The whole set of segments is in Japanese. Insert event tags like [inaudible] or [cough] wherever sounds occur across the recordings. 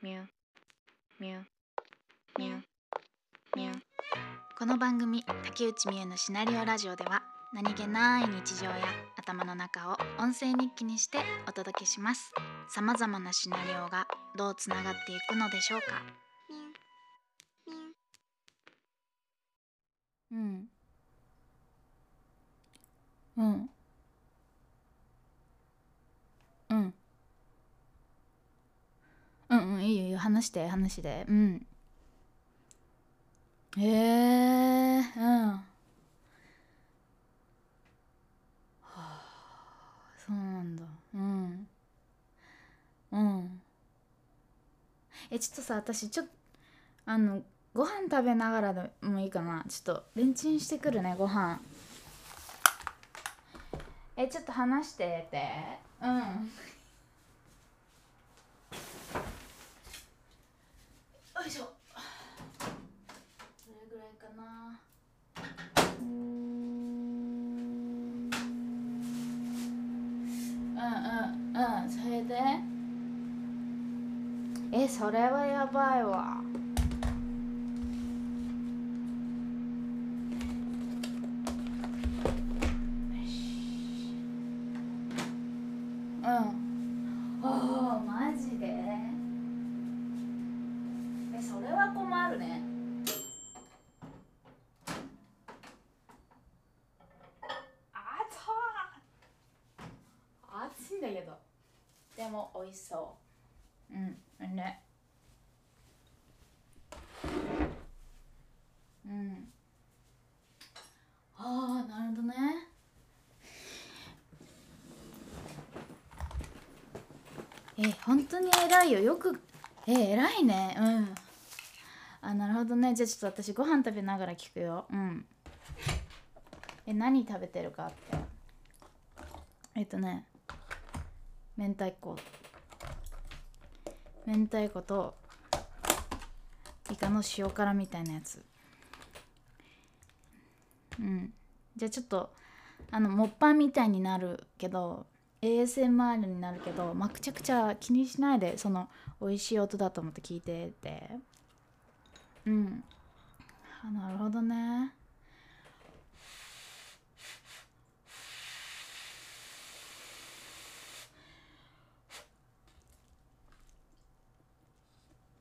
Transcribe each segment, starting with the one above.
ミュミュミュミュこの番組竹内美優のシナリオラジオでは何気ない日常や頭の中を音声日記にしてお届けします。さまざまなシナリオがどうつながっていくのでしょうか。うんうんうんうんうんいいよいいよ話して話してうん。へえうん。はあそうなんだ。うん。うん。えちょっとさ私ちょっとあのご飯食べながらでもいいかな。ちょっとレンチンしてくるねご飯。えちょっと話してて。うん。よいしょ。どれぐらいかな。うーんうんうんうん。それで？えそれはやばいわ。美味しそう。うんね。うん。ああなるほどね。え本当に偉いよ。よくえ偉いね。うん。あなるほどね。じゃあちょっと私ご飯食べながら聞くよ。うん。え何食べてるかって。えっとね明太子。明太子とイカの塩辛みたいなやつ。うん。じゃあちょっとあのモッパンみたいになるけど ASMR になるけど、まあ、くちゃくちゃ気にしないでその美味しい音だと思って聞いてて。うん。あなるほどね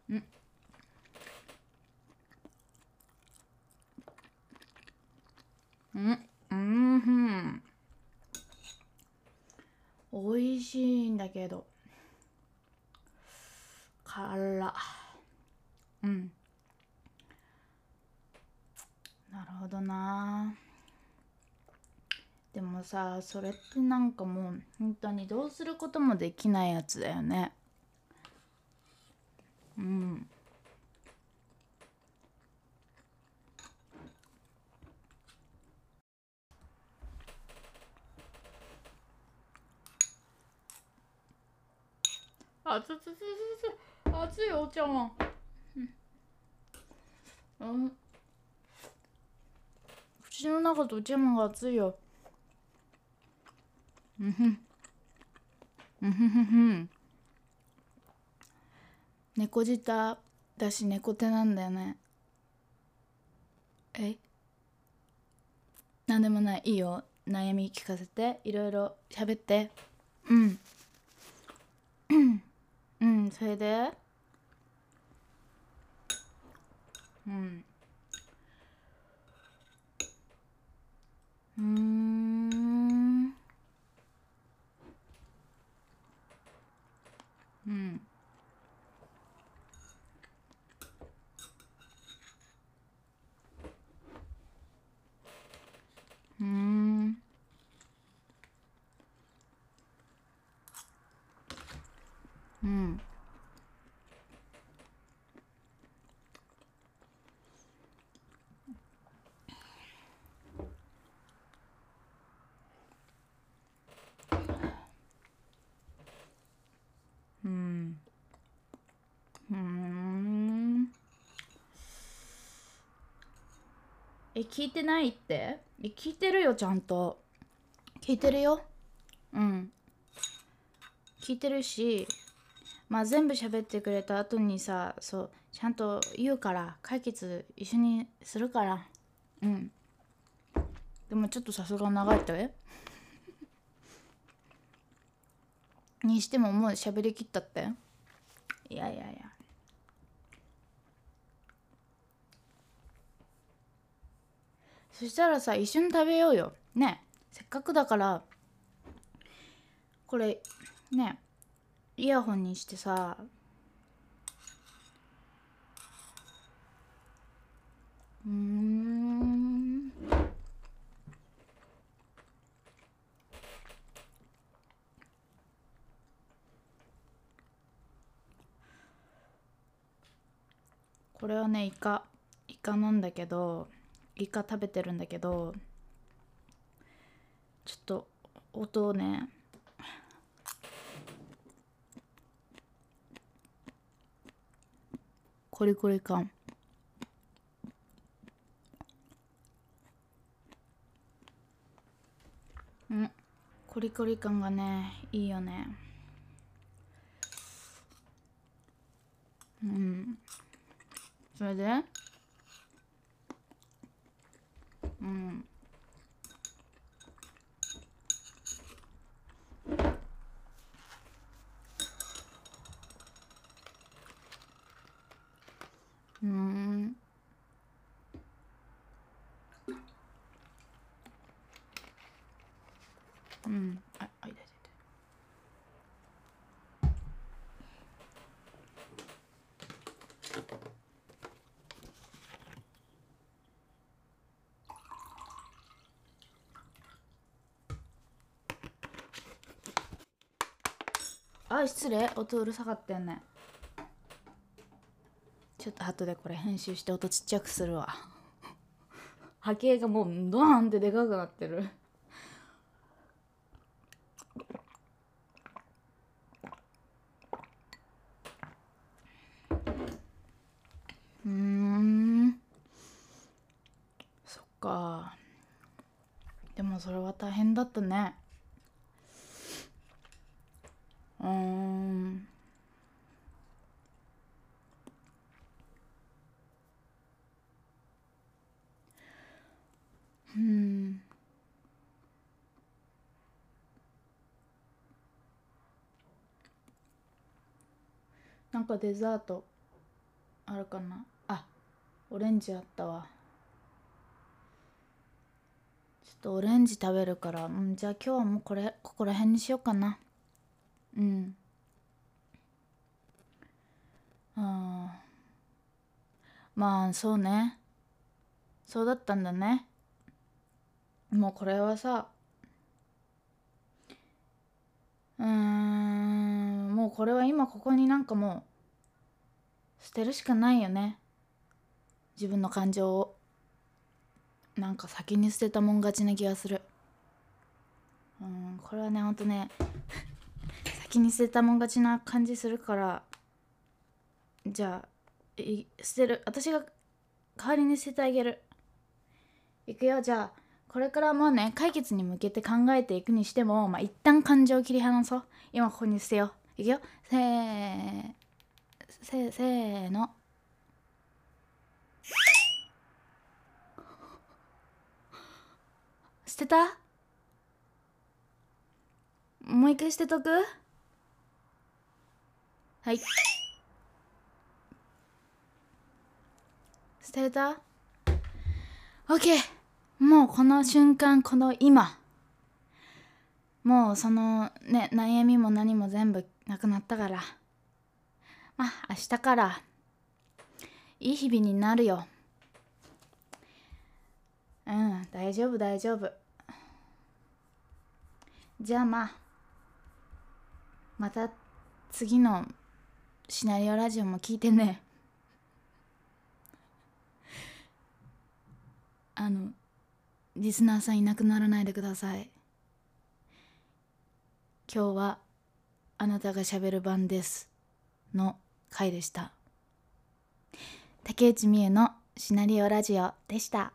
うんうんうんふん美味しいんだけど辛うん。なるほどな。でもさそれってなんかもう本当にどうすることもできないやつだよね。うん。あつつつつつ熱いお茶碗。うん、口の中とお茶碗が熱いよ。うんふん。うんふんふんふん。猫舌だし猫手なんだよね。え？なんでもない。いいよ。悩み聞かせて。いろいろ喋って。うん。うん。それで？うん。うん。うん。うん。うん。え聞いてないって？え聞いてるよちゃんと。聞いてるよ。うん。聞いてるし。まあ全部喋ってくれた後にさそうちゃんと言うから解決一緒にするから。うん。でもちょっとさすが長いったえ？にしてももう喋りきったって。いやいやいや。そしたらさ一緒に食べようよ。ね。せっかくだからこれね。イヤホンにしてさ。うん。これはねイカ。イカなんだけど。イカ食べてるんだけどちょっと音をねコリコリ感うん。コリコリ感がねいいよね。うん。それで？うんうんうんああいたいたいたあ失礼。音うるさかったよね。ちょっと後でこれ編集して音ちっちゃくするわ。波形がもうドーンってでかくなってる。うん。そっか。でもそれは大変だったね。なんかデザートあるかな？あオレンジあったわ。ちょっとオレンジ食べるからうんじゃあ今日はもうこれここら辺にしようかな。うん。あまあそうね。そうだったんだね。もうこれはさうーん。もうこれは今ここになんかもう捨てるしかないよね。自分の感情を。なんか先に捨てたもん勝ちな気がする。うんこれはねほんとね [laughs] 先に捨てたもん勝ちな感じするから。じゃあ捨てる。私が代わりに捨ててあげる。いくよ。じゃあこれからもうね解決に向けて考えていくにしてもまあ一旦感情を切り離そう。今ここに捨てよう。いくよ。せーせせーの。捨てた？もう一回捨てとく？はい。捨てた ?OK! もうこの瞬間この今。もうそのね悩みも何も全部なくなったから。まあ明日から。いい日々になるよ。うん大丈夫大丈夫。じゃあまあまた次のシナリオラジオも聞いてね。あのリスナーさんいなくならないでください。今日はあなたがしゃべる番ですの回でした。竹内美恵のシナリオラジオでした。